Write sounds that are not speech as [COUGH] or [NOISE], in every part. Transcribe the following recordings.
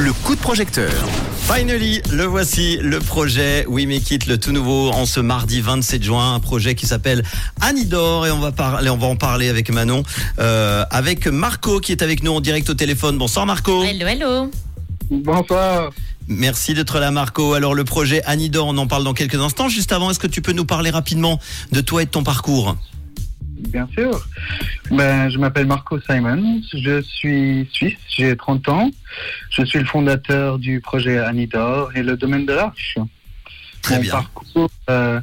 le coup de projecteur. Finally, le voici, le projet We Make It, le tout nouveau en ce mardi 27 juin, un projet qui s'appelle Anidor et on va parler, on va en parler avec Manon, euh, avec Marco qui est avec nous en direct au téléphone. Bonsoir Marco. Hello, hello. Bonsoir. Merci d'être là Marco. Alors le projet Anidor, on en parle dans quelques instants. Juste avant, est-ce que tu peux nous parler rapidement de toi et de ton parcours? Bien sûr. Ben, je m'appelle Marco Simon. Je suis suisse. J'ai 30 ans. Je suis le fondateur du projet Anidor et le domaine de l'arche. Très Mon bien. parcours euh,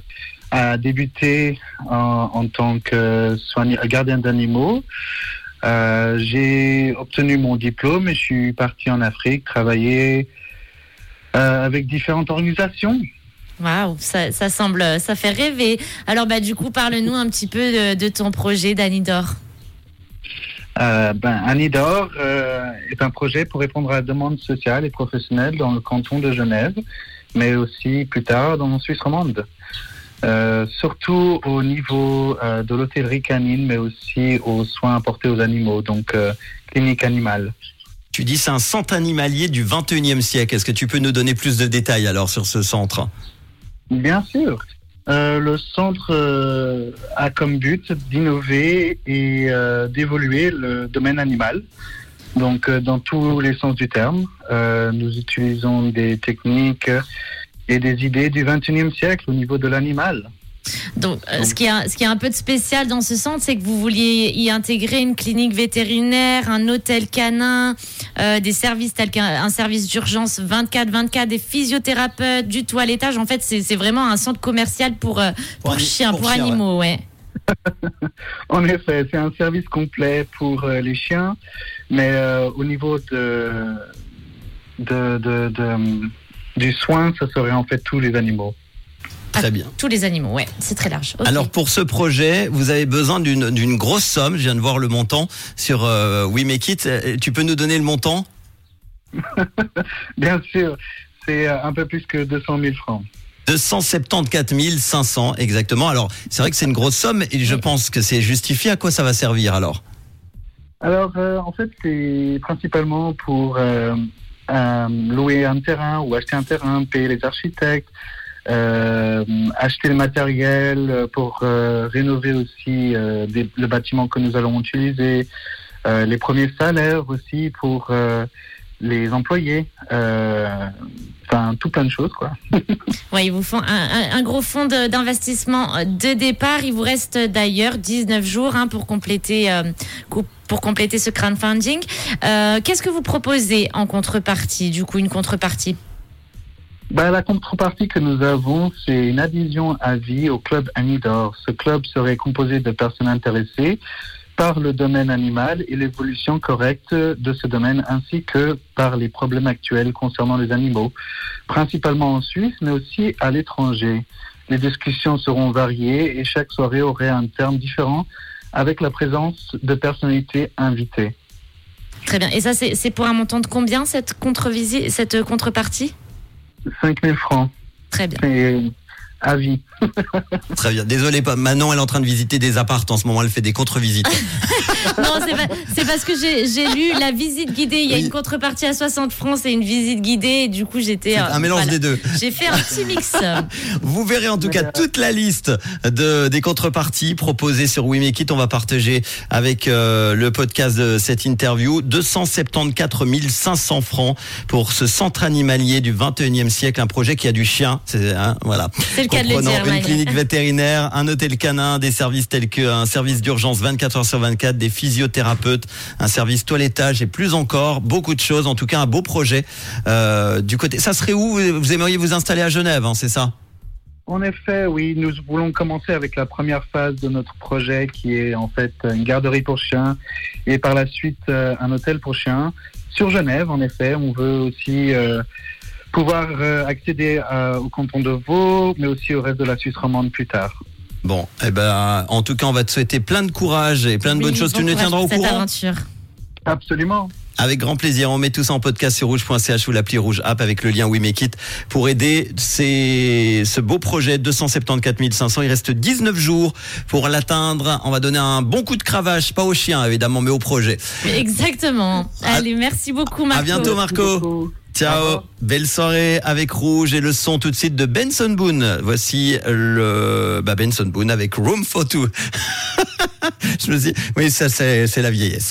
a débuté en, en tant que soigne- gardien d'animaux. Euh, j'ai obtenu mon diplôme et je suis parti en Afrique travailler euh, avec différentes organisations. Waouh, ça, ça semble, ça fait rêver. Alors, bah, du coup, parle-nous un petit peu de, de ton projet d'Anidor. Euh, ben, Anidor euh, est un projet pour répondre à la demande sociale et professionnelle dans le canton de Genève, mais aussi plus tard dans la Suisse romande. Euh, surtout au niveau euh, de l'hôtellerie canine, mais aussi aux soins apportés aux animaux, donc euh, clinique animale. Tu dis c'est un centre animalier du 21e siècle. Est-ce que tu peux nous donner plus de détails alors sur ce centre? Bien sûr. Euh, le centre euh, a comme but d'innover et euh, d'évoluer le domaine animal. Donc, dans tous les sens du terme, nous utilisons des techniques et des idées du 21e siècle au niveau de l'animal. Donc, euh, ce, qui est, ce qui est un peu de spécial dans ce centre, c'est que vous vouliez y intégrer une clinique vétérinaire, un hôtel canin, euh, des services tels qu'un un service d'urgence 24-24, des physiothérapeutes, du toilettage. En fait, c'est vraiment un centre commercial pour, euh, pour, chiens, pour animaux, ouais. [LAUGHS] En effet, c'est un service complet pour euh, les chiens, mais au niveau de, de, de- de- du soin, ça serait en fait tous les animaux. Très bien. Tous les animaux, ouais. C'est très large. Alors pour ce projet, vous avez besoin d'une grosse somme. Je viens de voir le montant sur euh, We Make It. Euh, Tu peux nous donner le montant? [LAUGHS] Bien sûr, c'est euh, un peu plus que 200 000 francs. 274 500 exactement. Alors c'est vrai que c'est une grosse somme et je pense que c'est justifié. À quoi ça va servir alors? Alors, euh, en fait, c'est principalement pour euh, euh, louer un terrain ou acheter un terrain, payer les architectes, euh, acheter le matériel euh, pour euh, rénover aussi euh, le bâtiment que nous allons utiliser, euh, les premiers salaires aussi pour euh, les employés, euh, enfin tout plein de choses quoi. [LAUGHS] Ouais, ils vous font un, gros fonds d'investissement euh, de départ. Il vous reste d'ailleurs 19 jours hein, pour compléter euh, co- pour compléter ce crowdfunding. Euh, Qu'est-ce que vous proposez en contrepartie? Du coup, une contrepartie. Ben, la contrepartie que nous avons, c'est une adhésion à vie au club Anidor. Ce club serait composé de personnes intéressées par le domaine animal et l'évolution correcte de ce domaine, ainsi que par les problèmes actuels concernant les animaux, principalement en Suisse, mais aussi à l'étranger. Les discussions seront variées et chaque soirée aurait un terme différent avec la présence de personnalités invitées. Très bien. Et ça, c'est pour un montant de combien cette cette contrepartie? 5 000 francs, Très bien. c'est à vie. Très bien. Désolé, pas Manon, elle est en train de visiter des appartes en ce moment. Elle fait des contre-visites. [LAUGHS] Non, c'est parce que j'ai lu la visite guidée. Il y a Oui. une contrepartie à 60 francs, c'est une visite guidée. Et du coup, j'étais euh, un mélange voilà. des deux. J'ai fait un petit mix. [LAUGHS] Vous verrez en tout cas toute la liste de, des contreparties proposées sur We Make It. On va partager avec euh, le podcast de cette interview 274 500 francs pour ce centre animalier du 21e siècle, un projet qui a du chien. C'est hein, voilà. Le cas de le Comprenant dire. une clinique vétérinaire, un hôtel canin, des services tels qu'un service d'urgence 24 heures sur 24, des physiothérapeutes, un service toilettage et plus encore, beaucoup de choses. En tout cas, un beau projet euh, du côté. Ça serait où? Vous aimeriez vous installer à Genève, hein, c'est ça? En effet, oui, nous voulons commencer avec la première phase de notre projet qui est en fait une garderie pour chiens et par la suite euh, un hôtel pour chiens. Sur Genève, en effet, on veut aussi euh, pouvoir euh, accéder à- au canton de Vaud, mais aussi au reste de la Suisse romande plus tard. Bon, eh ben, en tout cas, on va te souhaiter plein de courage et plein de bonnes choses. bon tu nous tiendras au cette courant aventure. Absolument. Avec grand plaisir. On met tout ça en podcast sur rouge.ch ou l'appli Rouge App avec le lien We Make It pour aider ces, ce beau projet 274 500. Il reste 19 jours pour l'atteindre. On va donner un bon coup de cravache, pas au chien évidemment, mais au projet. Exactement. À- Allez, merci beaucoup, Marco. À bientôt, Merci Marco. Ciao, belle soirée avec Rouge et le son tout de suite de Benson Boone. Voici le bah Benson Boone avec Room for Two. [LAUGHS] Je me dis, oui, ça c'est la vieillesse.